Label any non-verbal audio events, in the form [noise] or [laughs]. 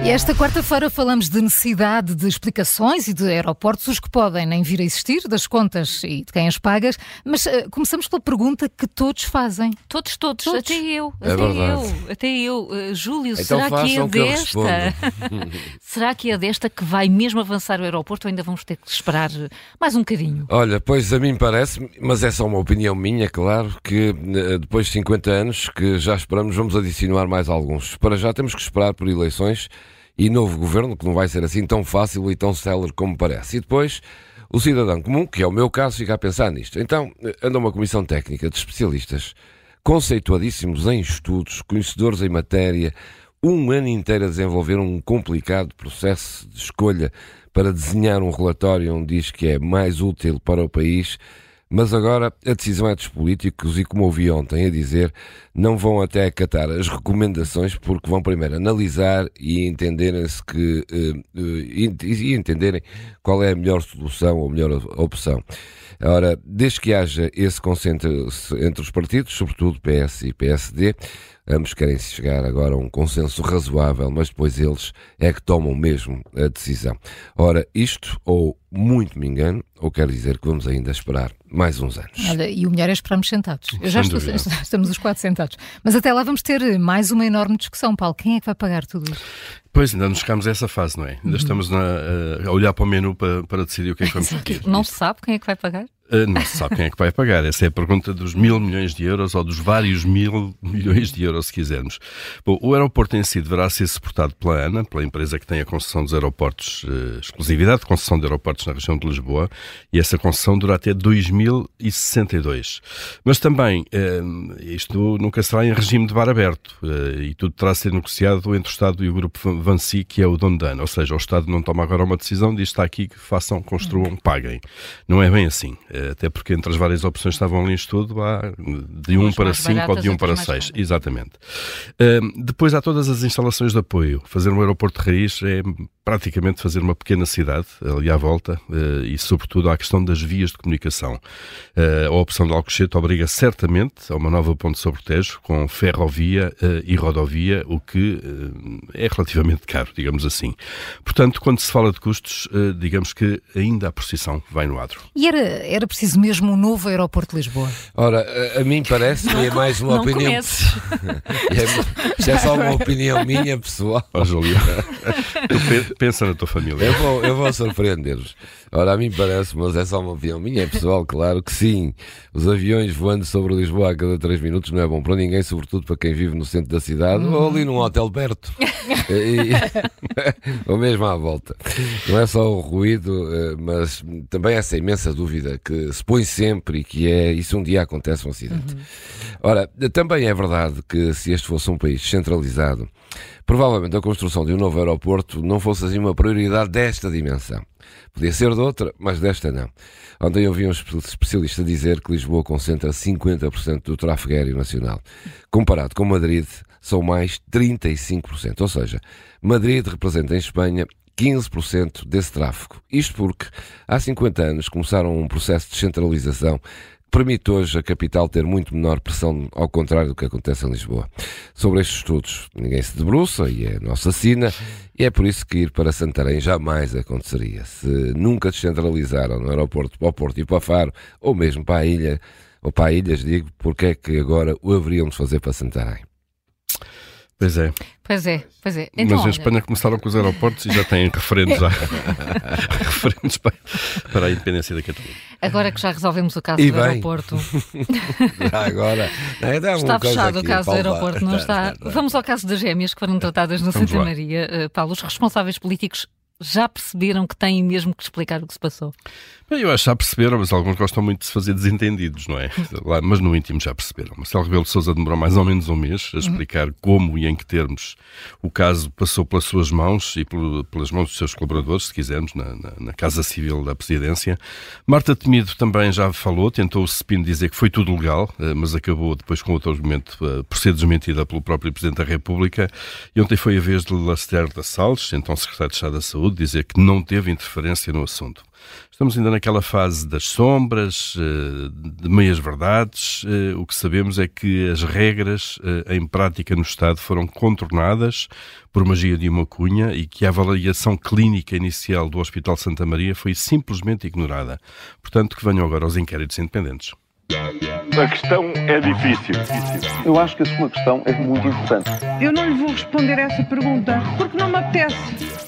E esta quarta-feira falamos de necessidade de explicações e de aeroportos, os que podem nem vir a existir, das contas e de quem as pagas, mas uh, começamos pela pergunta que todos fazem. Todos, todos, Todos. até eu, É até verdade. eu, até eu. Uh, Júlio, Então será que é façam que desta? [laughs] será que é desta que vai mesmo avançar o aeroporto ou ainda vamos ter que esperar uh, mais um bocadinho? Olha, pois a mim parece, mas é só uma opinião minha, claro, que eh, depois de 50 anos, que já esperamos, vamos adicionar mais alguns. Para já temos que esperar por eleições e novo governo, que não vai ser assim tão fácil e tão célere como parece. E depois, o cidadão comum, que é o meu caso, fica a pensar nisto. Então, eh, anda uma comissão técnica de especialistas, conceituadíssimos em estudos, conhecedores em matéria, um ano inteiro a desenvolver um complicado processo de escolha para desenhar um relatório onde diz que é mais útil para o país, mas agora a decisão é dos políticos e, como ouvi ontem a dizer, não vão até acatar as recomendações porque vão primeiro analisar e entenderem-se que eh, eh, e entenderem qual é a melhor solução ou melhor opção. Ora, desde que haja esse consenso entre os partidos, sobretudo PS e PSD, ambos querem chegar agora a um consenso razoável, mas depois eles é que tomam mesmo a decisão. Ora, isto, ou muito me engano, ou quer dizer que vamos ainda esperar mais uns anos. Olha, e o melhor é esperarmos sentados. Eu já estou, [laughs] estamos os quatro sentados. Mas até lá vamos ter mais uma enorme discussão, Paulo. Quem é que vai pagar tudo isto? Pois, ainda não chegámos a essa fase, não é? Ainda estamos na- a olhar para o menu para, para decidir o que é que vamos pedir. Não se sabe quem é que vai pagar? Uh, Não se sabe quem é que vai pagar. Essa é a pergunta dos mil milhões de euros ou dos vários mil milhões de euros, se quisermos. Bom, o aeroporto em si deverá ser suportado pela ANA, pela empresa que tem a concessão dos aeroportos, eh, exclusividade de concessão de aeroportos na região de Lisboa, e essa concessão dura até 2062. Mas também, eh, isto nunca será em regime de bar aberto, eh, e tudo terá de ser negociado entre o Estado e o grupo Vansi, que é o dono da ANA. Ou seja, o Estado não toma agora uma decisão, diz está aqui que façam, construam, paguem. Não é bem assim, eh, até porque entre as várias opções que estavam ali em estudo, há de um Umas para mais cinco ou baratas, de um para outras mais seis. caras. Exatamente. Ahm, depois há todas as instalações de apoio. Fazer um aeroporto de raiz é praticamente fazer uma pequena cidade ali à volta eh, e, sobretudo, há a questão das vias de comunicação. Eh, a opção de Alcochete obriga certamente a uma nova ponte sobre o Tejo com ferrovia eh, e rodovia, o que é relativamente caro, digamos assim. Portanto, quando se fala de custos, digamos que ainda a procissão vai no adro. E era, era preciso mesmo um novo aeroporto de Lisboa. Ora, a, a mim parece, e é mais uma não opinião. [laughs] É, isto é só uma opinião minha, pessoal. Ó, Júlio, [laughs] tu pensa na tua família. Eu vou, eu vou surpreender-vos. Ora, a mim parece, mas é só uma opinião minha, é pessoal, claro que sim. Os aviões voando sobre Lisboa a cada 3 minutos não é bom para ninguém, sobretudo para quem vive no centro da cidade ou ali num hotel perto. E- [laughs] ou mesmo à volta. Não é só o ruído, eh, mas também essa imensa dúvida que se põe sempre e que é, e se um dia acontece um acidente. Ora, também é verdade que se este fosse um país centralizado, provavelmente a construção de um novo aeroporto não fosse assim uma prioridade desta dimensão. Podia ser de outra, mas desta não. Ontem eu vi um espe- especialista dizer que Lisboa concentra 50% do tráfego aéreo nacional. Comparado com Madrid, são mais 35%. Ou seja, Madrid representa em Espanha 15% desse tráfego. Isto porque há 50 anos começaram um processo de descentralização que permite hoje a capital ter muito menor pressão, ao contrário do que acontece em Lisboa. Sobre estes estudos, ninguém se debruça e é nossa sina, e é por isso que ir para Santarém jamais aconteceria. Se nunca descentralizaram no aeroporto para o Porto e para Faro, ou mesmo para a ilha, ou para ilhas, digo, porque é que agora o haveriam de fazer para Santarém? Pois é. Pois é, pois é. Então, Mas em olha, Espanha começaram com os aeroportos e já têm [laughs] referendos, já. [laughs] referendos para, para a independência da Catalunha. agora que já resolvemos o caso E do bem. aeroporto, [laughs] Já agora. é, está coisa fechado o aqui, caso do aeroporto, não está? Vamos ao caso das gêmeas que foram tratadas no Vamos Santa lá. Maria. Eh, Paulo, os responsáveis políticos já perceberam que têm mesmo que explicar o que se passou? Bem, eu acho que já perceberam, mas alguns gostam muito de se fazer desentendidos, não é? Mas no íntimo já perceberam. Marcelo Rebelo de Sousa demorou mais ou menos um mês a explicar como e em que termos o caso passou pelas suas mãos e pelas mãos dos seus colaboradores, se quisermos, na, na- na Casa Civil da Presidência. Marta Temido também já falou, tentou o Cepino dizer que foi tudo legal, eh, mas acabou depois com outro argumento eh, por ser desmentida pelo próprio Presidente da República. E ontem foi a vez de Laster da Salles, então Secretário de Estado da Saúde, Saúde dizer que não teve interferência no assunto. Estamos ainda naquela fase das sombras, eh, de meias-verdades. Eh, o que sabemos é que as regras eh, em prática no Estado foram contornadas por magia de uma cunha e que a avaliação clínica inicial do Hospital Santa Maria foi simplesmente ignorada. Portanto, que venham agora os inquéritos independentes. A questão é difícil. Eu acho que a sua questão é muito importante. Eu não lhe vou responder essa pergunta porque não me apetece.